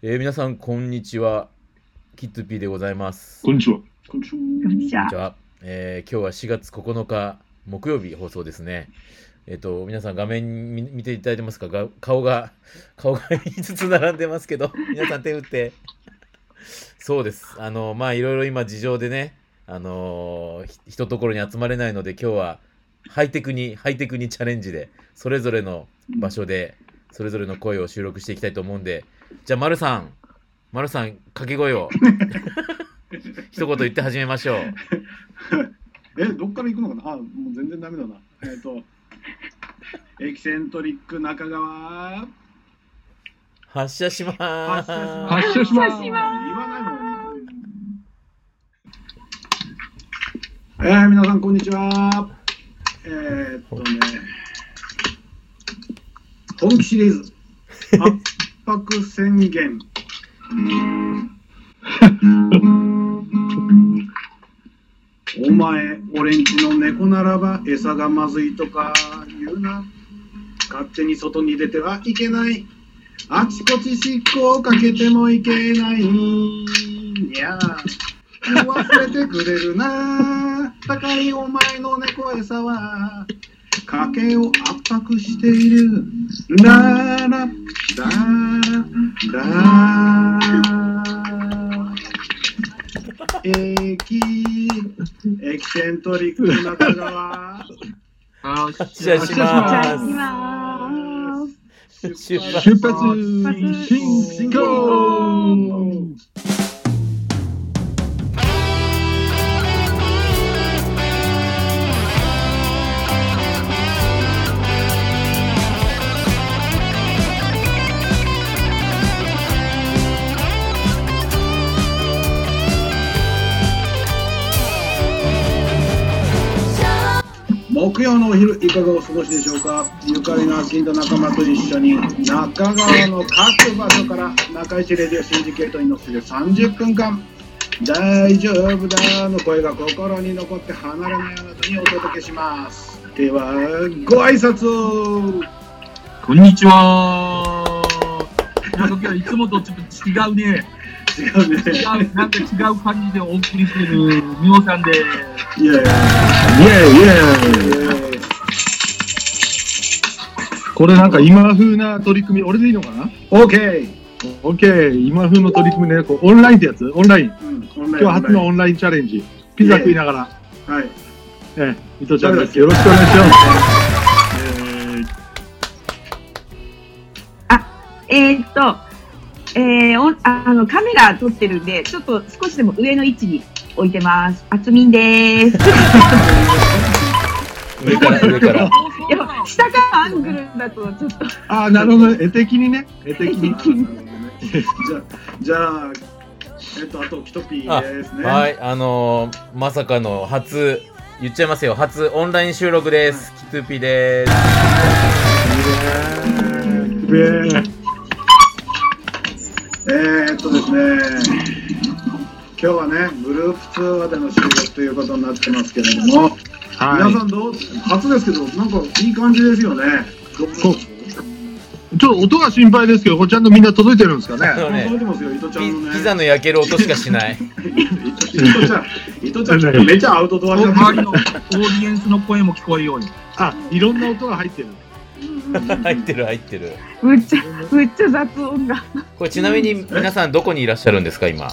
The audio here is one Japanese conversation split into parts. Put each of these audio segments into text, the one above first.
えー皆さん、こんにちは。キットピーでございます。こんにちは。こんにちは。こんにちは。えー今日は4月9日、木曜日放送ですね。えっ、と、皆さん画面見見ていただいてますか？が顔が、顔が5つ並んでますけど、皆さん手振って。そうです。あの、まあ、いろいろ今事情でね、あのーひひとところに集まれないので、今日はハイテクに、ハイテクにチャレンジで、それぞれの場所で、それぞれの声を収録していきたいと思うんで、じゃあ、丸さん、丸さん、掛け声を 一言言って始めましょう。え、どっから行くのかな？あ、もう全然ダメだな。えっ、と、エキセントリック中川。発射します。発射します言わないもん。えー、皆さん、こんにちは。えー、っとね、本気シリーズ、圧迫宣言。お前、俺んちの猫ならば餌がまずいとか言うな。勝手に外に出てはいけない。あちこち尻尾をかけてもいけない。にゃ。忘れてくれるな。高いお前の猫餌は、家計を圧迫している。だら、だら、だエキ、エキセントリック中川。発発射します。出発進行木曜のお昼いかがお過ごしでしょうか？ゆかりの近所仲間と一緒に中川の各場所から中市レディオシンジケートに乗せて30分間大丈夫だの声が心に残って離れないあなたにお届けしますではご挨拶をこんにちは。いつもとちょっと違うね。違うね違う、なんか違う感じでお送りするみおさんで。いやいやイェイイェイ。これなんか今風な取り組み、俺でいいのかな？オーケーオッケー、今風の取り組みね、こうオンラインってやつ？オンライン。うんオンライン今日初のオンラインチャレンジ。ピザ食いながら。はいええ、伊藤ちゃんです。よろしくお願いします。えーえーっと、えー、おあの、カメラ撮ってるんで、ちょっと少しでも上の位置に置いてます。あつみんです。上から、上から。いや、下からアングルだとちょっと、ああ、なるほど。絵的にね。絵的に。じゃあじゃあえっとあとキトピーですねはい、あのーまさかの初、言っちゃいますよ。初オンライン収録です。キトゥーピーです。べーえー、っとですね、今日はね、グループ通話での収録ということになってますけれども、皆はさんどう、初ですけど、なんかいい感じですよね。そうい。ちょっと音が心配ですけど、これちゃんとみんな届いてるんですかね？あのね届いてますよ、伊藤ちゃピんのね。ピザの焼ける音しかしない。伊藤ちゃん、伊藤ちゃん、めっちゃアウトドアじゃない周りのオーディエンスの声も聞こえるように。あ、いろんな音が入ってる。入ってる、入ってる。むっちゃ、むっちゃ雑音が。これちなみに皆さんどこにいらっしゃるんですか、今？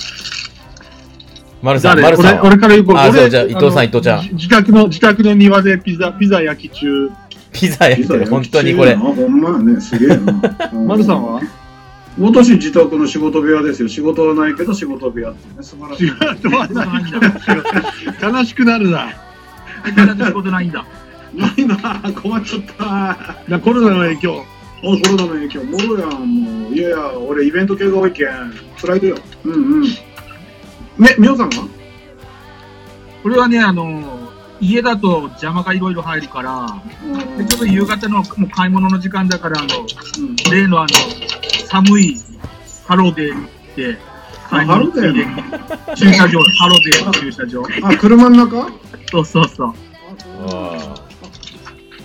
丸さん、誰？丸さんは。俺俺から言う俺あそうじゃあ伊藤さん伊藤ちゃんじ自宅の、自宅の庭でピザ、ピザ焼き中。ピザ焼いてる、本当にこれあ、。ほんまやね、すげえな。丸さんは？私、自宅の仕事部屋ですよ。仕事はないけど仕事部屋ってね、素晴らしい。違う、とはな。悲しくなるな。仕事ないんだ。ないな、困っちゃった。なコロナの影響。あコロナの影響、もろやん、もう。いやいや、俺、イベント系が多いけん、辛いでよ。うんうん。ね、みおさんは？これはね、あの、家だと邪魔がいろいろ入るから、でちょっと夕方のもう買い物の時間だから、あの、うん例のあの、寒いハロデーで、買い物ついでに駐車場、ハロデーの駐車場。あ、車の中？そうそうそう。ああ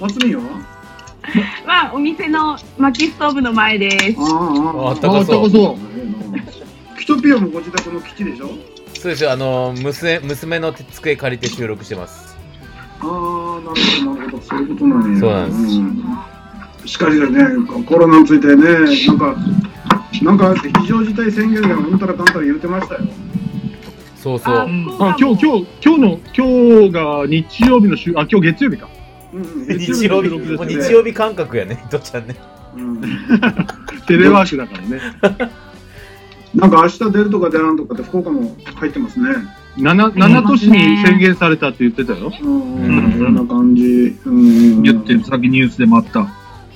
つみはまあ、お店の薪ストーブの前です。ああ、あああったかそう。そえトピアもご自宅の基地でしょ？そうですよ、あの、娘、娘の机借りて収録してます。ああ、なるほど、なるほど、そういうことなんや。そうなんですんしかしね、コロナについてね、なんか、なんか非常事態宣言がうんたらかんたら言ってましたよ。そうそう。あ今日、今日、今日の、今日が日曜日の週、あ、今日月曜日か。日曜日、もう日曜日感覚やね、伊藤ちゃんね。うんテレワークだからね。なんか明日出るとか出らんとかって福岡も入ってますね。7、7都市に宣言されたって言ってたよ。うん、そんな感じ。うん、言ってる、さっきニュースでもあった。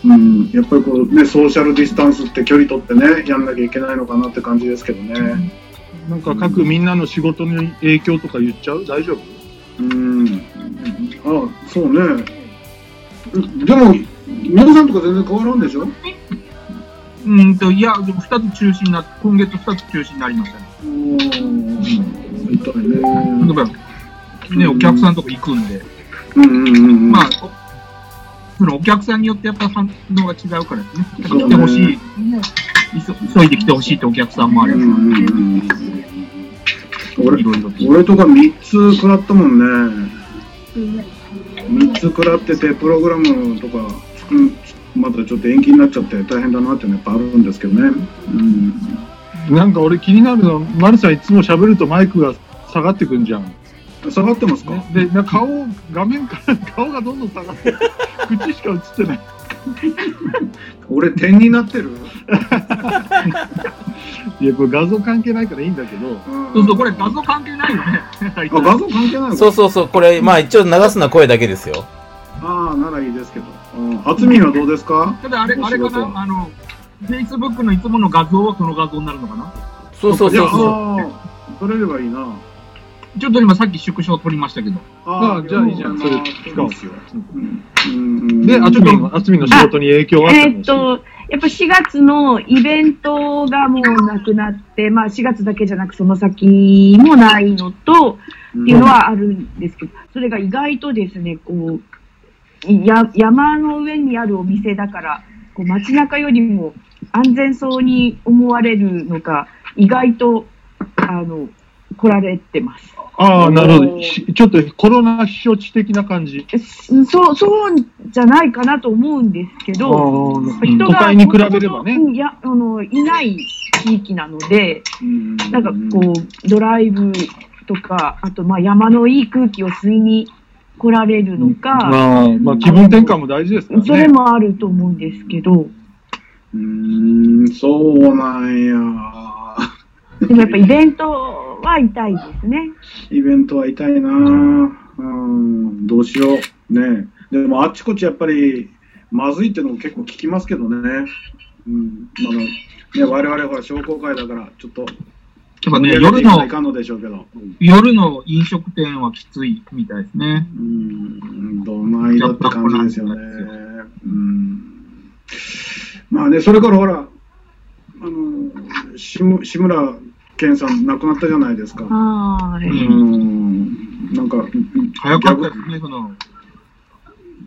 うん、やっぱりこうね、ソーシャルディスタンスって距離取ってね、やんなきゃいけないのかなって感じですけどね。なんか各みんなの仕事に影響とか言っちゃう？大丈夫？うん。あ、そうね。うんでも、皆さんとか全然変わらんでしょ？うんと、いや、でも2つ中止になって、今月2つ中止になりましたね。うん。痛い例えね。ば、ね、お客さん。とか行くん。で、うん。うん。うん。うん。まあ、おそのお客さん。によってやっぱ反応が違うからですね。来てほしい、急急いで来てほしいってお客さん。もあれば、俺。俺とか3つ食らったもん。ね。3つ食らってて、プログラムとかまだちょっと延期になっちゃって大変だなっていうのやっぱあるんですけどね。うん。なんか俺気になるのは、マルさんいつも喋るとマイクが下がってくんじゃん。下がってますか、ね、で、な顔、画面から顔がどんどん下がって、口しか映ってない。俺点になってる？いや、これ画像関係ないからいいんだけど、うんそうそう、これ画像関係ないよね。あ、画像関係ないのそうそうそう、これ、まあ一応流すのは声だけですよ。ああ、ならいいですけど。ああつみんはどうですか？ただあれ、あれかな？あの、Facebook のいつもの画像はその画像になるのかな？そうそうそうそう。ああ取れればいいな。ちょっと今さっき縮小撮りましたけど。ああじゃあいいじゃんそれ使うんですよ。で、あつみん、あつみんの仕事に影響はあったえのーっと、やっぱ4月のイベントがもうなくなって、まあ4月だけじゃなくその先もないのと、っていうのはあるんですけど、それが意外とですね、こう、や山の上にあるお店だから、こう街中よりも安全そうに思われるのか、意外と、あの、来られてます。ああ、なるほど。しちょっとコロナ避暑地的な感じ？すそう、そうじゃないかなと思うんですけど、人都が会に比べればね。うんいや、あの、いない地域なので、うんなんかこう、ドライブとか、あとまあ山のいい空気を吸いに来られるのか、まあ、まあ、気分転換も大事ですからね。それもあると思うんですけど、うーん、そうなんや。でもやっぱイベントは痛いですね。イベントは痛いなうん、どうしよう。ねでもあっちこっちやっぱり、まずいっていうのも結構聞きますけどね。うん、あの、ね、我々ほら商工会だから、ちょっと、やっぱね、夜のていかない、かんのでしょうけど。夜の飲食店はきついみたいですね。うん、どないだって感じですよね。うん。まあね、それからほら、あの、しむ志村けんさん亡くなったじゃないですか。はーい。うん。なんか、早かったですね、その、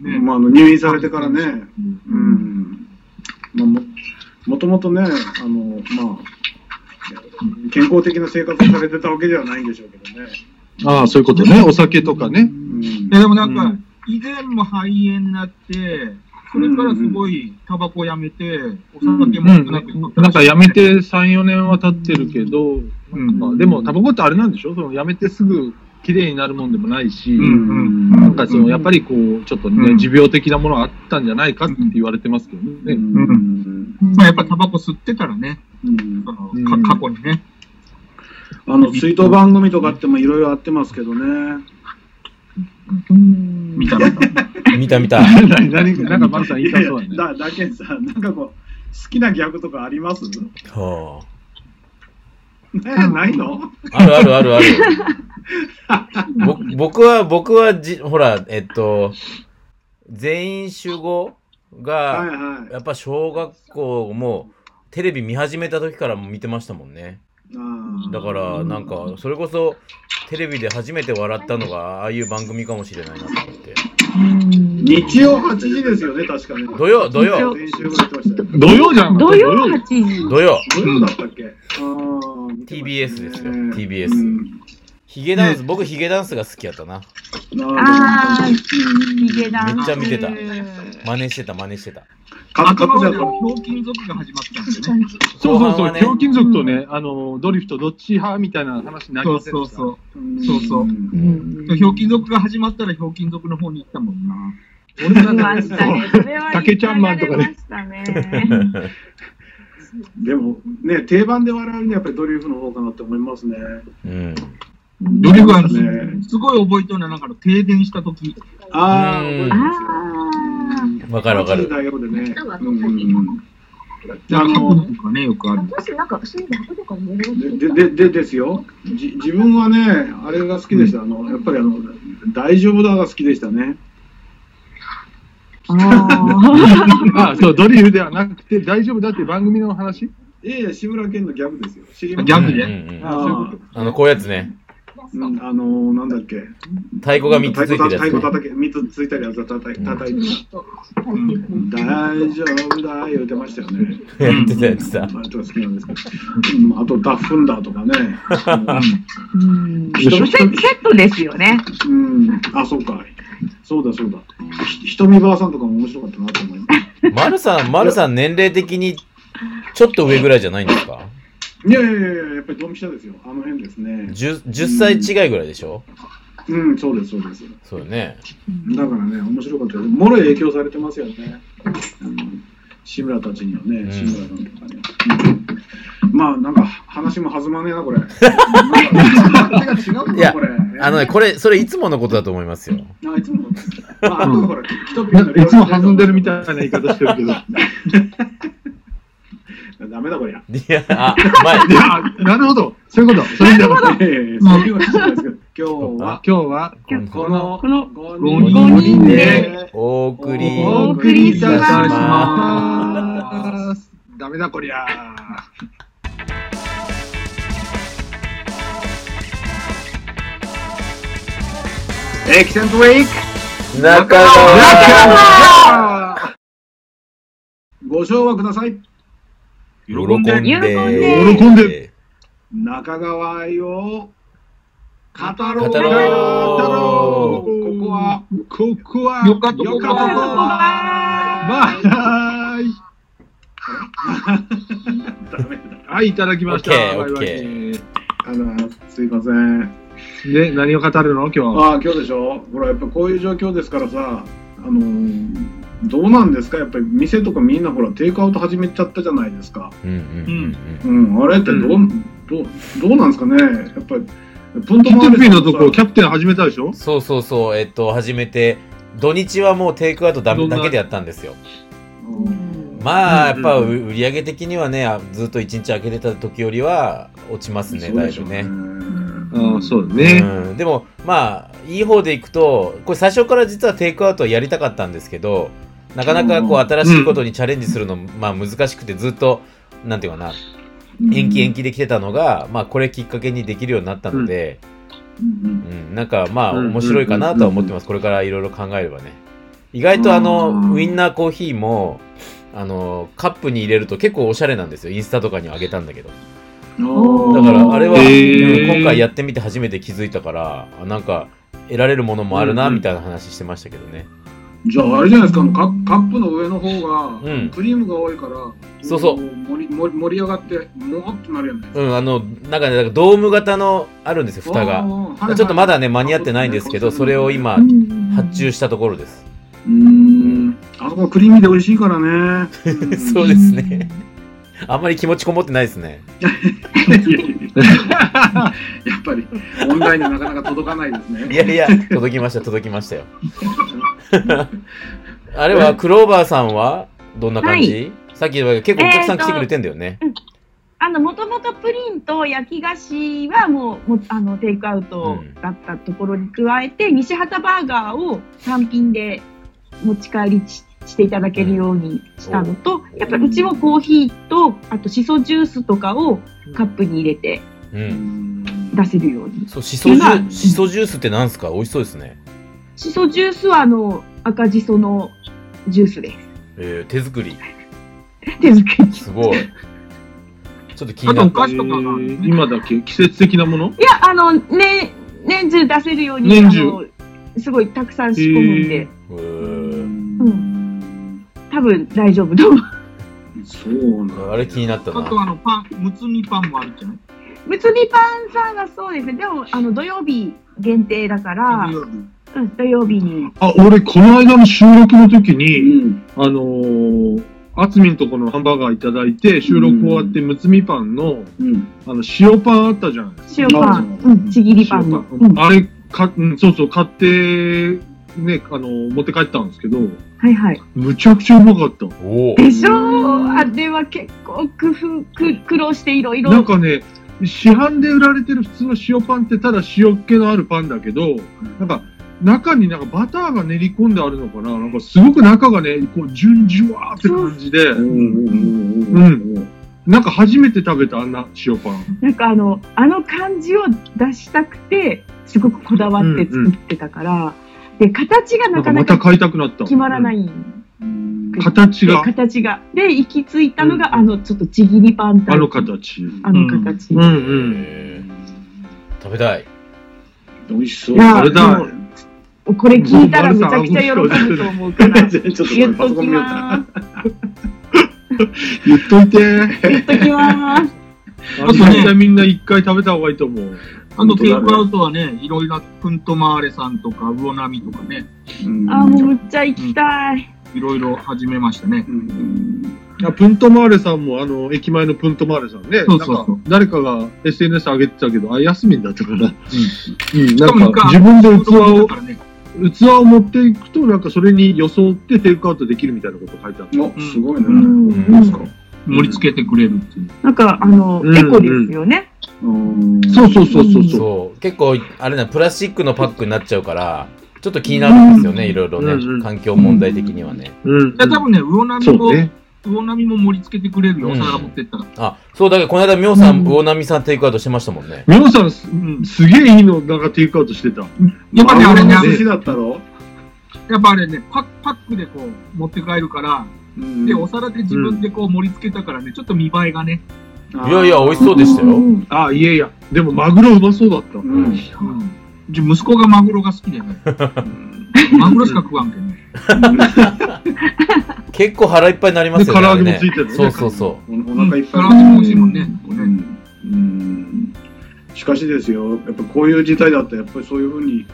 ね、まあ、あの入院されてからね、うん。まあ、も、もともとね、あの、まあ、健康的な生活をされてたわけではないんでしょうけどね。ああ、そういうことね。お酒とかね。うんいやでもなんか、うん以前も肺炎になって、それからすごいタバコやめて、お酒もななく取ってなんかやめて3、4年は経ってるけど、うん。まあ、でもタバコってあれなんでしょ？そのやめてすぐ綺麗になるもんでもないし、なんかそのやっぱりこう、ちょっとね、うん。持病的なものがあったんじゃないかって言われてますけどね。うん。まあやっぱタバコ吸ってたらね、うん。その過去にね。あの、追悼番組とかってもいろいろあってますけどね。うん見た見た。見た見た。何、何、なんかマルさん言いたそうやね。だ、だけさ、なんかこう、好きなギャグとかあります？はねないの？あ、あるあるあるある。ぼ僕は、僕はじ、ほら、えっと、全員集合はいが、はい。やっぱ小学校もテレビ見始めた時からも見てましたもんね。あだから、なんか、それこそ、テレビで初めて笑ったのが、ああいう番組かもしれないなと思って。ー日曜8時ですよね、確かね。土曜、土曜。土曜じゃん。土曜8時。土曜。土曜だったっけ？TBS ですよね TBS うんヒゲダンス、僕ヒゲダンスが好きやったな。なあー、るヒゲダンス。めっちゃ見てたえー真似してた、真似してた。ほど。かっこじゃ頭ではひょうきん族が始まったんですよね。そうそうそう。ひょうきん族とね、あの、ドリフトどっち派みたいな話になりそうませんでした。そうそう。そうそううんひょうきん族が始まったらひょうきん族の方に行ったもんな。見ましたね。それは竹ちゃんマンとかね流れましたね。でも、ね、定番で笑うにはやっぱりドリフの方かなって思いますね。うん。ドリフはねすごい覚えてるのは、なんかの停電した時ああ、うん覚えてますよ。わかるわかる。だよでね。うんああのの、とかね、よくある。で、で、でですよ。じ自分はね、あれが好きでした。あの、やっぱりあの、大丈夫だが好きでしたね。あー あ、そう、ドリフではなくて、大丈夫だっていう番組の話？ええ、志村けんのギャグですよ。ギャグでうんうんうんあーあの、こういうやつね。うんあのなんだっけ。太鼓が3つついてるやつ、ね。太鼓叩け、三つついてるやつ叩い叩いて。大丈夫だよ言ってましたよね。やってたやってた。あれとか好きなんですけど。うんあと、ダッフンダーとかね。うん人セセットですよね。うん。あ、そうか。そうだそうだ。ひひとみばあさんとかも面白かったなと思います。マルさん、マルさん年齢的にちょっと上ぐらいじゃないんですか？いやいやいやいや、やっぱりドンピシャですよ。あの辺ですね。10, ?10 歳違いぐらいでしょ？うん、そうです、そうです。そうよね。だからね、面白かった。もろい影響されてますよね。うん、志村たちにはね、ん志村さんとかね。うんまあ、なんか話も弾まねえな、これ。なんか勝手が違うのいやか、これ。あのね、これ、それいつものことだと思いますよ。あいつも、まあ、あとほら、一ピンのいつも弾んでるみたいな言い方してるけど。いダメだ、こりゃ。いや、あ、前。や、なるほど。そういうこと。そういうこと。ええそういうわけじゃないですけど、今日は、今日は、このこの5 5人でで、お送り。お送りいたしお願いしまます。ダメだこりゃ。エキセントウィーク中川ご唱和ください。喜んで。喜んで喜んで中川愛を語ろう。語ろうここは、ここは、よかとこよかとこは。バイダメだ。はい、いただきました。オッケーバイバイあの、すいません。で、何を語るの？今日。ああ、今日でしょ？ほら、やっぱこういう状況ですからさ、あのーどうなんですか？やっぱり店とかみんなほら、テイクアウト始めちゃったじゃないですか。うんうんうんうん、あれってどう、うどう、どうなんですかね？やっぱり、プントマーのとこ、キさャプテン始めたでしょ？そうそうそう、えっと、初めて、土日はもうテイクアウトだだけでやったんですよ。うん。まあ、やっぱうん。売り上げ的にはね、あずっと1日開けてた時よりは落ちますね、だいぶね。ああ、そうだね。うん、でも、まあ、いい方でいくと、これ最初から実はテイクアウトはやりたかったんですけど、なかなかこう新しいことにチャレンジするの、まあ難しくてずっと、なんていうかな、延期延期できてたのが、まあこれきっかけにできるようになったので、うんうん、なんかまあうん面白いかなとは思ってます。これからいろいろ考えればね。意外とあの、うんウインナーコーヒーも、あの、カップに入れると結構おしゃれなんですよ。インスタとかにあげたんだけど。だからあれは、今回やってみて初めて気づいたから、あなんか得られるものもあるな、みたいな話してましたけどね。じゃああれじゃないですか、あのカカップの上の方が、うんクリームが多いから、そうそうこ盛り盛り盛り上がって、もわっとなるやんね。うん、あの、なんかね、なんかドーム型のあるんですよ、蓋が。がちょっとまだね、間に合ってないんですけど、それを今、発注したところです。うーん。あそこクリーミーで美味しいからね。そうですね。あんまり気持ちこもってないですね。やっぱり、問題になかなか届かないですね。いやいや、届きました、届きましたよ。あれは、クローバーさんはどんな感じ、さっき言った結構お客さん来てくれてんだよね。あの、もともとプリンと焼き菓子はもう、もあの、テイクアウトだったところに加えて、西畑バーガーを単品で持ち帰りししていただけるようにしたのと、やっぱりうちもコーヒーと、あとシソジュースとかをカップに入れて出せるように。そう、シソジュ今ーシソジュースってなんすか？美味しそうですね。しそジュースはあの、赤じそのジュースです。えー手作り。手作り。すごい。ちょっと気にあとおなった。菓子とかが、えー今だけ季節的なもの？いや、あの、ね、年中出せるように、年中あの、すごいたくさん仕込むんで、へーん多分大丈夫と思う。そうなんだあれ気になったあとな。あのパン、むつみパンもあるじゃない？むつみパンさんがそうですね。でも、あの、土曜日限定だから、うん、土曜日に。あ、俺、この間の収録の時うに、ん。あのー、あつみんとこのハンバーガーいただいて、収録終わって、むつみパンの、うん。あの、塩パンあったじゃないですか。塩パン、うん、ちぎりパンの。塩うん、あれ、か、うん、そうそう、買って、ね、あの、持って帰ったんですけど、はいはい。むちゃくちゃうまかった。でしょ？うあれは結構工夫、く苦労していろいろ。なんかね、市販で売られてる普通の塩パンってただ塩っ気のあるパンだけど、なんか中になんかバターが練り込んであるのかな？なんかすごく中がね、こう、順じゅわーって感じで、うん。うん。うんなんか初めて食べたあんな塩パン。なんかあの、あの感じを出したくて、すごくこだわって作ってたから、で、形がなかまたなんかなか買いたくなった。。決まらないいで形が、形が。で、行き着いたのが、あの、ちょっとちぎりパンタあの形。あの形。うんうん。食べたい。美味しそう。いやあれだもうこれ聞いたらめちゃくちゃ喜ぶと思うから。ちょっと言っときパソコン見ようまかー言っといて。す。言っときまーす。あの絶対みんな一回食べた方がいいと思う。あとテイクアウトはね、いろいろなプントマーレさんとか、魚波とかね、うんあー、もうむっちゃ行きたい。いろいろ始めましたね。うんいやプントマーレさんも、あの、駅前のプントマーレさんね。そうそうそうなんか、誰かが SNS 上げてたけど、あ、ヤスミンだったかな。うん。なしかもんか、自分で器を器を持っていくと、なんかそれに装ってテイクアウトできるみたいなこと書いてあった。お、すごいね。うん。盛り付けてくれるっていう。なんか、あの、うんエコですよね。うんそうそうそうそうそう。結構、あれな、プラスチックのパックになっちゃうから、ちょっと気になるんですよね、いろいろね、うんうん環境問題的にはね。うん。いや、多分ね、魚波も、ね。魚波も盛り付けてくれるよ、うんお皿持ってったら。あ、そう、だけど、この間、みょうさん、うん魚波さんテイクアウトしてましたもんね。みょうさん、すうん。すげえいいの、なんかテイクアウトしてた。やっぱね、あれね、寿司だったろやっぱあれね、パッパックでこう、持って帰るから、うんで、お皿で自分でこう盛り付けたからね、ちょっと見栄えがね、いやいや、美味しそうでしたよ。んあ、いやいや。でも、マグロうまそうだった。うんうん。じゃ息子がマグロが好きでね、マグロしか食わんけんね。結構腹いっぱいになりますよね。で唐揚げもついてるねそうそうそおお腹いっぱい。唐揚げも美味しいもんねうんうんしかしですよ、やっぱこういう事態だったら、やっぱりそういうふうに、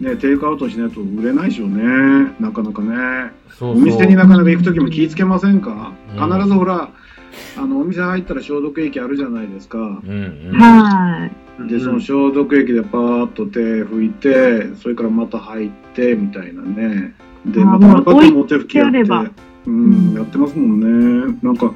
ね、テイクアウトしないと売れないでしょうね。なかなかね。う。そうおそう店になかなか行くときも気ぃつけませんか、うん必ずほら、あの、お店入ったら消毒液あるじゃないですか。うんうん。はで、その消毒液でパーッと手拭いて、それからまた入って、みたいなね。で、またまた手も手拭きやって。うん、やってますもんね。なんか、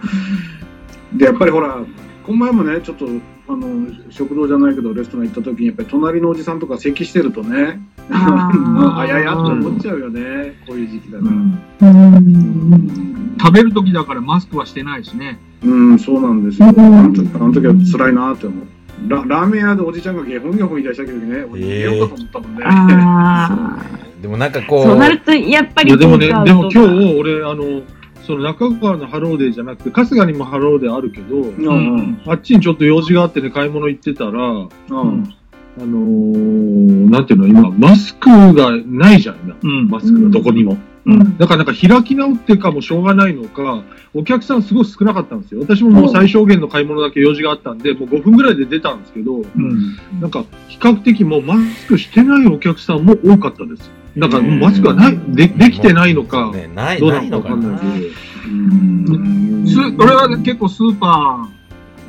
で、やっぱりほら、この前もね、ちょっと、あの、食堂じゃないけど、レストラン行った時に、やっぱり隣のおじさんとか咳してるとね、あー あややって思っちゃうよね、こういう時期だから。い。うん。食べる時だからマスクはしてないしね。うん、そうなんですよ。あうんの時あの時は辛いなって思う。ララーメン屋でおじちゃんがゲホンゲホン言い出した時ね、俺逃げようかと思ったもんね。あでもなんかあ。こそうなると、やっぱりいや、でもね、でも今日、俺、あの、その中川のハローデーじゃなくて、春日にもハローデーあるけど、うんうんあっちにちょっと用事があってね、買い物行ってたら、あうんのー、なんていうの、今、マスクがないじゃん、今。うん。マスクがどこにも。うんだからなんか開き直ってかもしょうがないのか、お客さんすごい少なかったんですよ。私ももう最小限の買い物だけ用事があったんで、もう5分ぐらいで出たんですけど、うん。なんか比較的もうマスクしてないお客さんも多かったです。だからマスクがない、でできてないのか、ね、ない、どうなのかわのかんないけど。うんす俺はね結構スーパ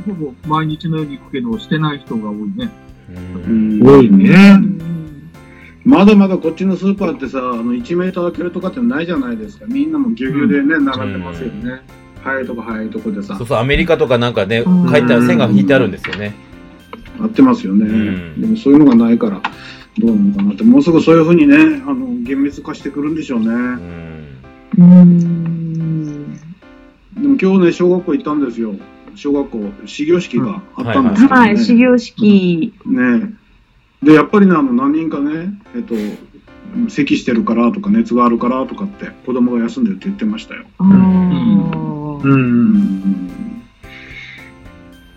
ー、ほぼ毎日のように行くけど、してない人が多いね。うん多いね。まだまだこっちのスーパーってさ、あの1メーター開けるとかってないじゃないですか。みんなもぎゅうぎゅうでね、並んでますよね。早いとこ早いとこでさそう、そう、アメリカとかなんかね、うん書いてある線が引いてあるんですよね。合ってますよね。んでもそういうのがないから、どうなのかなって、もうすぐそういうふうにね、あの厳密化してくるんでしょうね。うん。うん。でも今日ね、小学校行ったんですよ。小学校、始業式があったんですけどね。はい、始業式。ねで、やっぱりね、あの、何人かね、えっと、咳してるからとか熱があるからとかって子供が休んでるって言ってましたよ。う。うんん。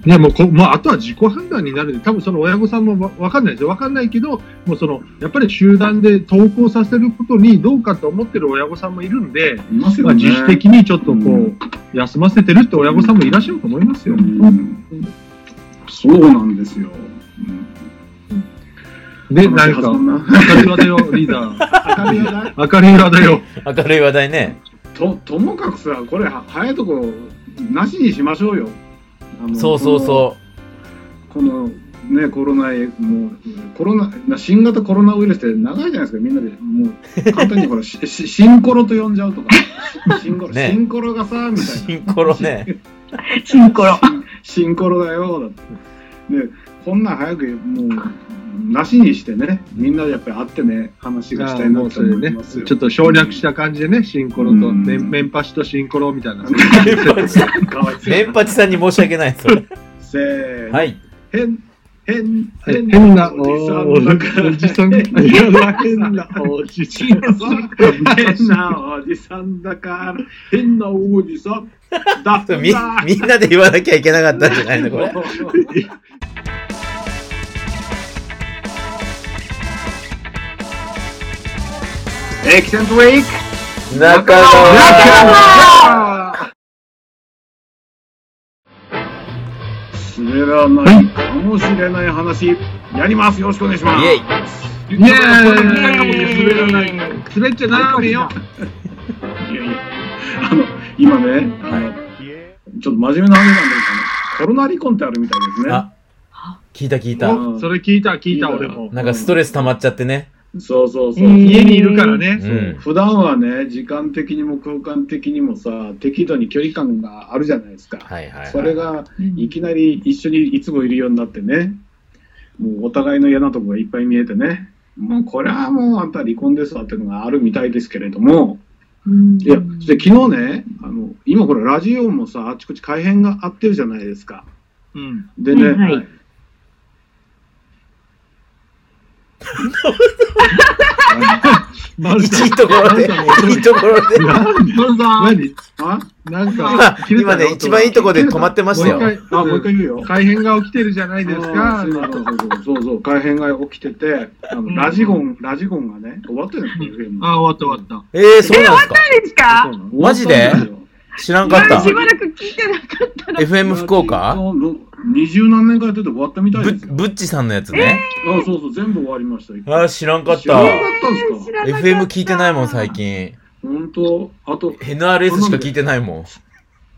ね、もうこ、もうあとは自己判断になるんで、多分その親御さんもわわかんないですよ。わかんないけど、もうその、やっぱり集団で登校させることにどうかと思ってる親御さんもいるんで、まあ、いますよね。自主的にちょっとこう、うん休ませてるって親御さんもいらっしゃると思いますよ。うんそうなんですよ。で、うん何か、明るい話だよ、リーダー。明るい話題明るい話だよ。明るい話題ね。とともかくさ、これは早いとこなしにしましょうよ。そうそうそこのね、コロナ、もう、コロナ、な新型コロナウイルスって長いじゃないですか、みんなで、もう、簡単にほら、ししシンコロと呼んじゃうとか、シンコロ、ねシンコロがさ、みう。たいな。シンコロね。シンコロ。シンコロだよ、だって。で、こんなん早く、もう、なしにしてね、みんなでやっぱり会ってね、話がしたいなともうそれね思いますよ。、ちょっと省略した感じでね、シンコロと、うんメンメンパシとシンコロみたいな。メンパチさんに申し訳ない、それ。せーの。はい。変、変、変変なおじさおんだから。じさん。いや変なおじさん。変なおじさんだから、変なおじさんだみだ。みんなで言わなきゃいけなかったんじゃないのこれ。エキセントウィーク中野滑らないかもしれない話、やります。よろしくお願いします。イェイイエーイ滑らない。滑っちゃダメよ。いやいや、あの、今ね、あの、ちょっと真面目な話なんだけど、コロナ離婚ってあるみたいですね。あ、聞いた聞いた。うんおそれ聞いた、聞いた、俺も。なんかストレス溜まっちゃってね。そうそうそう。うん家にいるからね。うん。普段はね、時間的にも空間的にもさ、適度に距離感があるじゃないですか。はいはいはい。それが、いきなり一緒にいつもいるようになってね、もうお互いの嫌なとこがいっぱい見えてね、もうこれはもうあんた離婚ですわっていうのがあるみたいですけれども、うんいや、そして昨日ね、あの、今これラジオもさ、あちこち改変があってるじゃないですか。うん。でね、はいはいマルさんいいところで、いいところで。何？なんか、今ね、一番いいとこで止まってましたよ。あ、もう一回言うよ。改変が起きてるじゃないですあか。ーそうそうそうそうそう、改変が起きてて、あのラジゴン、ラジゴンがね、終わってるん。ですよ、あ、終わった終わっえー、そうなんですか？マジで？終わったんですよ知らんかったし。ばらく聞いてなかったら。FM 福岡？二十何年間やってて終わったみたいぶですよ。ぶっちさんのやつね。あ、そうそう、全部終わりました。あー、知らんかった知らな。かったんですか？知らなかった FM 聞いてないもん、最。近。本当？あと、NRS しか聞いてないもん。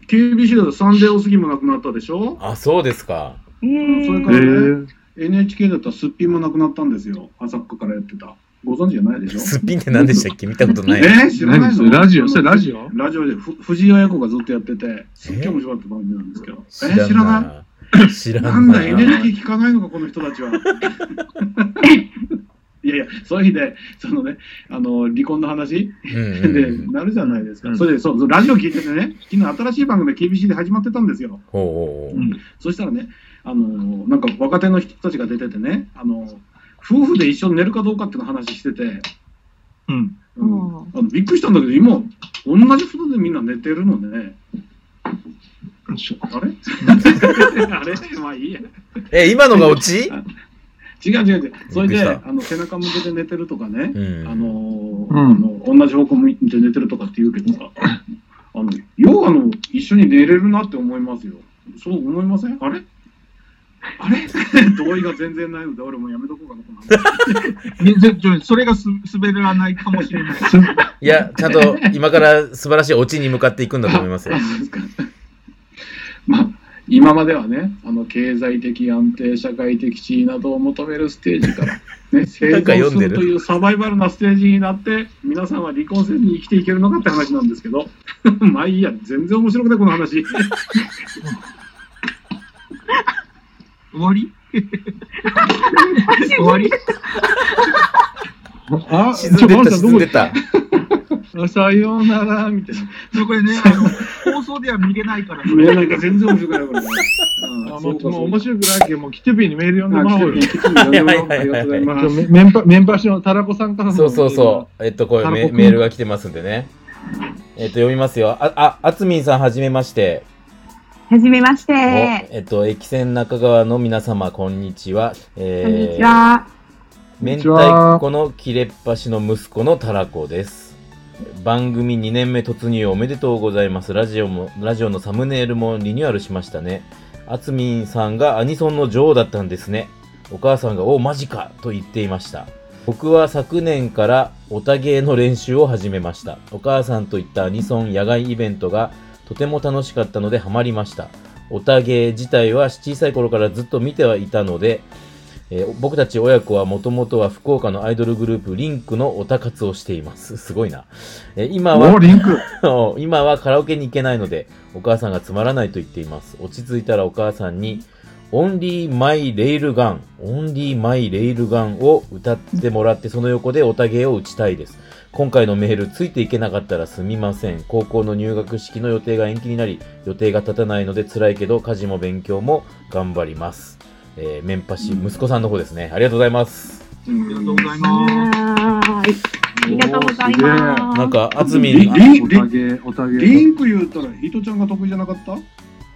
KBC だとサンデーおすぎもなくなったでしょ？あ、そうですか。えーそれからね、NHK だったらすっぴんもなくなったんですよ。朝っかからやってた。ご存知じゃないでしょ？すっぴんって何でしたっけ？見たことない。え？ー、知らないの？ラジオ？それラジオ？ラジオでふ藤井綾子がずっとやってて、すっげえ面白かった番組なんですけど。え？ー、知知らない？らない。なんだ、ない。NHK 聞かないのか、この人たちは。いやいや、そういう日で、そのね、あの、離婚の話？うんうんでうん。なるじゃないですか。うんそれでそうそう、ラジオ聞いててね、昨日新しい番組が KBC で始まってたんですよ。ほうほうほう。そしたらね、あの、なんか若手の人たちが出ててね、あの、夫婦で一緒に寝るかどうかっていうの話してて、うん。うん。あのびっくりしたんだけど、今、同じ布団でみんな寝てるのね。あれ？あれ？まあいいや。え、今のがオチ？違う違う違う。それで、あの背中向けて寝てるとかね、うん。あのうん。あの、同じ方向向いて寝てるとかって言うけどさ、あの、ようあの、一緒に寝れるなって思いますよ。そう思いません？あれ？あれ？同意が全然ないので、俺もうやめとこうかなそれがす滑らないかもしれない。いや、ちゃんと今から素晴らしいオチに向かっていくんだと思いますよ まあ、今まではね、あの経済的安定、社会的地位などを求めるステージから、ね、生なんか存読んでるするというサバイバルなステージになって、皆さんは離婚せずに生きていけるのかって話なんですけど、まあいいや、全然面白くない、この話。終わり？終わり？あ、沈んでった、沈んでた。さようなら、みたいな。そうこれね、あの、放送では見れないから、見えないから全然面白くないこれね。あもうもう面白くないけど、もうキティピーにメール読んでもらおうよ。ありがとうございます。メンパメンパ師のタラコさんからのそうそうそう。えっと、これメールが来てますんでね。えっと、読みますよ。あ、あ、あつみんさんはじめまして。はじめましおて。えっと、駅線中川の皆様、こんにちは。えこんにちは。明太子の切れっ端の息子のたらこです。番組2年目突入おめでとうございます。ラジオも、ラジオのサムネイルもリニューアルしましたね。あつみんさんがアニソンの女王だったんですね。お母さんが、おマジかと言っていました。僕は昨年からオタゲーの練習を始めました。お母さんといったアニソン野外イベントがとても楽しかったのでハマりました。オタゲー自体は小さい頃からずっと見てはいたので、えー僕たち親子はもともとは福岡のアイドルグループリンクのオタ活をしています。すごいな。えー今おは、リンク。今はカラオケに行けないので、お母さんがつまらないと言っています。落ち着いたらお母さんに、オンリーマイレイルガン、オンリーマイレイルガンを歌ってもらって、その横でオタゲーを打ちたいです。今回のメール、ついていけなかったらすみません。高校の入学式の予定が延期になり、予定が立たないので辛いけど、家事も勉強も頑張ります。えー、メンパシ、息子さんの方ですね。ありがとうございます。ありがとうございます。ありがとうございます。なんか、あつみ。リンク言ったら、ヒトちゃんが得意じゃなかった？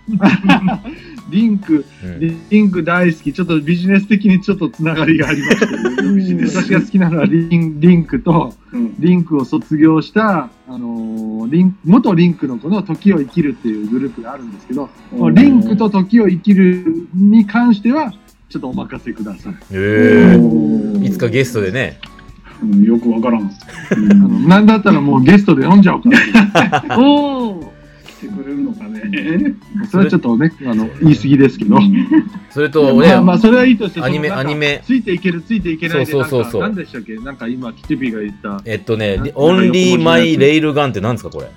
リンク、うんリンク大好き。ちょっとビジネス的にちょっとつながりがありまして。私が好きなのはリンリンクと、うん。リンクを卒業した、あのーリン元リンクの子の時を生きるっていうグループがあるんですけど、うんリンクと時を生きるに関しては、ちょっとお任せください。えー、いつかゲストでね。うんよくわからん。うんあのなんだったらもうゲストで読んじゃおうかな。おー。来てくれるのかね。それはちょっとね、あの、言い過ぎですけど。それと、ね、まあまあ、それはいいとして、アニメアニメついていける、ついていけないで、そうそうそうそうなんでしたっけ？なんか今、キティピーが言った。えっとねな、オンリーマイレイルガンって何ですか、これ？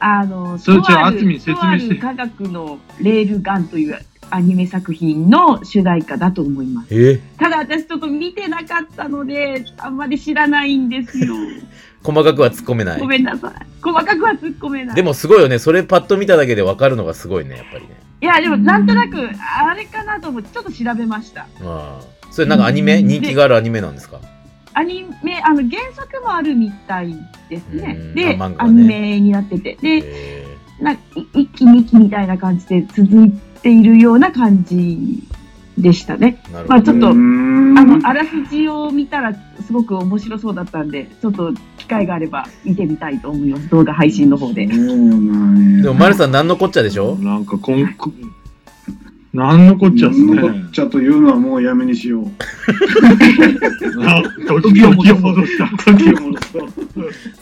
あの、それちょあつみに説明して科学のレールガンというアニメ作品の主題歌だと思います。え？ただ私ちょっと見てなかったので、あんまり知らないんですよ。細かくは突っ込めないご。めんなさい。細かくは突っ込めない。でもすごいよね。それパッと見ただけで分かるのがすごいね、やっぱりね。いや、でもなんとなく、あれかなと思って、ちょっと調べました。ああ。それなんかアニメ？人気があるアニメなんですか？アニメ、あの、原作もあるみたいですねうん。で、ねニメになってて。で、えなんかい一期二期みたいな感じで続いているような感じでしたね。まあちょっと、ああの、あらすじを見たらすごく面白そうだったんで、ちょっと機会があれば見てみたいと思います。動画配信の方で。そうなんやでも、マルさん何のこっちゃでしょ？なんか、こん、こなんのこっちゃっすね。こっちゃというのはもうやめにしよう。あ 時を戻した。時を戻そう。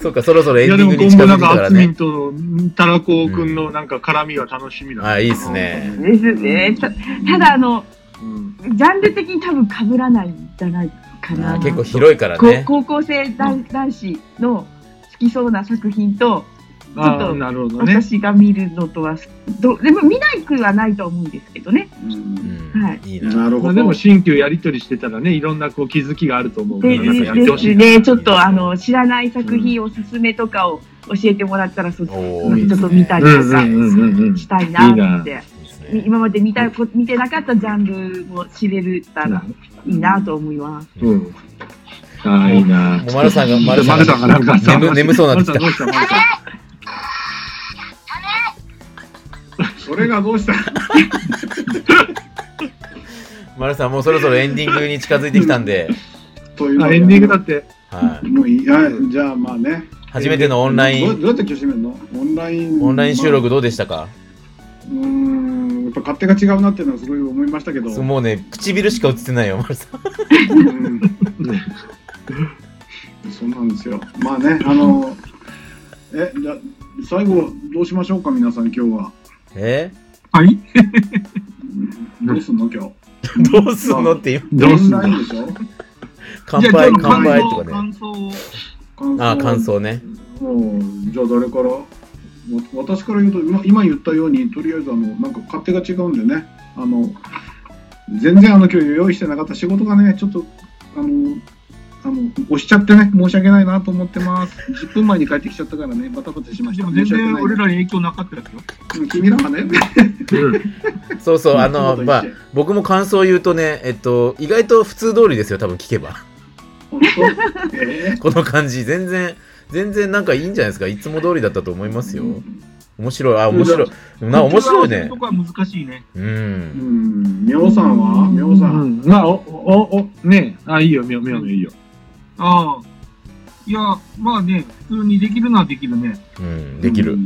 そうか、そろそろエいや、ンディンでも今後なんか、グに近づいてきたからあつみんね。とタラコくんのなんか絡みが楽しみだ。あ、いいっすね。ですね。たただ、あの、うんジャンル的に多分被らないんじゃないかな。あ結構広いからこね。高校生男男子の好きそうな作品と、ちょっとなるほどね。私が見るのとは、どでも見ないくはないと思うんですけどね。うんはいいいな。なるほど。まあでも、新旧やりとりしてたらね、いろんなこう気づきがあると思うから、でね、ちょっとあの知らない作品おすすめとかを教えてもらったら、そおーいいですねちょっと見たりとかうんうんうんうんうん。したいなって。今まで見たこ見てなかったジャンルも知れたらいいなと思います。うん。ああ、いいな。もう丸さんが、丸さん丸さんがなんかさ眠眠そうになってきた。それ？がどうした？丸さん、もうそろそろエンディングに近づいてきたんで、あ、というエンディングだって。はい。もういいや、じゃあまあね。初めてのオンライン、どうやって今日締めるの？オンライン。オンライン収録どうでしたか？うーん、やっぱ勝手が違うなっていうのはすごい思いましたけど。もうね、唇しか映ってないよ、丸さん。うんそうなんですよ。まあね、あの、え、じゃあ最後どうしましょうか、皆さん、今日は。え？はいどうすんの、今日？どうすんのっていう。どうすんでしょ乾杯、乾杯とかね。感想あ、感想ね。もうじゃあ誰から？わ私から言うと今今言ったようにとりあえずあのなんか勝手が違うんでねあの全然あの今日用意してなかった仕事がねちょっとあのあの、押しちゃってね、申し訳ないなと思ってます。10分前に帰ってきちゃったからね、バタバタしました。でも全然俺らに影響なかったですよ。うん君らはね、そうそう、あうんの、まあ、僕も感想を言うとね、えっと、意外と普通通りですよ、多分聞けば。えこの感じ、全然、全然なんかいいんじゃないですか。いつも通りだったと思いますよ。面白い。あ、面白い。な、面白いねそ。こは難しいね。う。うんん、みょうさんはみょうさ。うんん。まあ、お、お、お、ねあ、いいよ、みょ、みょ、みょ、いいよ。ああ。いや、まあね、普通にできるのはできるね。うん、できる。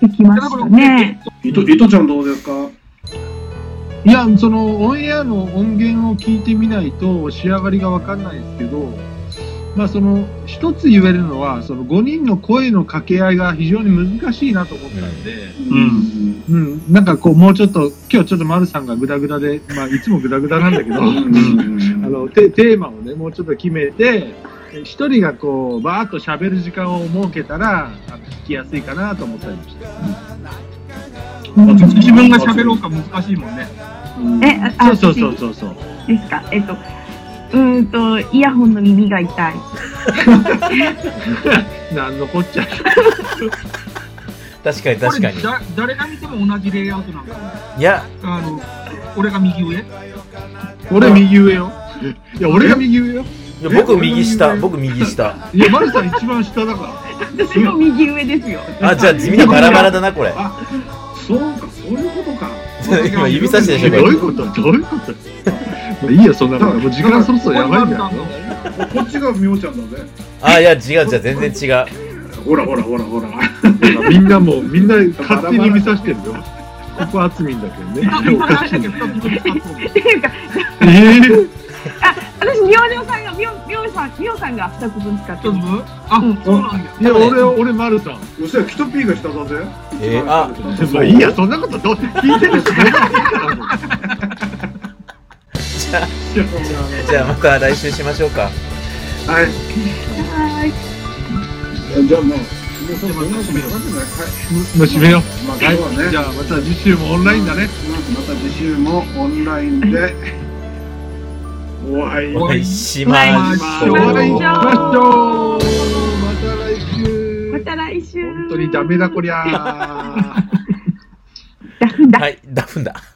できましたね。いと、いとちゃんどうですか？いや、その、オンエアの音源を聞いてみないと仕上がりがわかんないですけど、まあ、その、一つ言えるのは、その5人の声の掛け合いが非常に難しいなと思ったんで、うん。うん、なんかこう、もうちょっと、今日ちょっと丸さんがグダグダで、まあ、いつもグダグダなんだけど、うん あのテテーマをね、もうちょっと決めて、一人がこう、バーッと喋る時間を設けたら、あの聞きやすいかなと思ったりもして。うん自分が喋ろうか難しいもんね。うんえ、あ、あそうそうそうそうそう。ですか？えっと、うーんと、イヤホンの耳が痛い。なんのこっちゃ。確かに確かに誰が見ても同じレイアウトなんかいや、あの、俺が右上俺右上よ。いや、俺が右上よ。いや僕右下、僕右下。いや、丸さん一番下だから。私も右上ですよ。あ、じゃあみんなバラバラだな、これ。あ、そうか、そういうことか。今指さしでしょ、こどういうこと？どういうこと？もういいよ、そんなの。もう時間そろそろやばいんだよ。こっちがみょうちゃんだぜ。れ。あ、いや、違う、じゃあ全然違う。ほらほらほらほら。みんなもう、みんな勝手に指さしてるよ。ここは厚みんだけどね。おかしい。二つ分で使ってもっていうか、えー私、みょうじょうさんが、みょう、みょうさん、みょうさんが二つ分使ってあ、うんそうなんや。いや、俺、俺、丸さん。そしたらキトピーが下だぜ。えーあまあいいや、そんなことどう聞いてるし。じゃあまた来週しましょうか。はい。はい。じゃあもう、もう締めよう。はい。もう締めよう。まあ、今日はね。じゃあ、また次週もオンラインだね。また次週もオンラインでお会いし。ましょう。また来週。また来週。本当にダメだこりゃ。ダフンだ。はい、ダフンだ。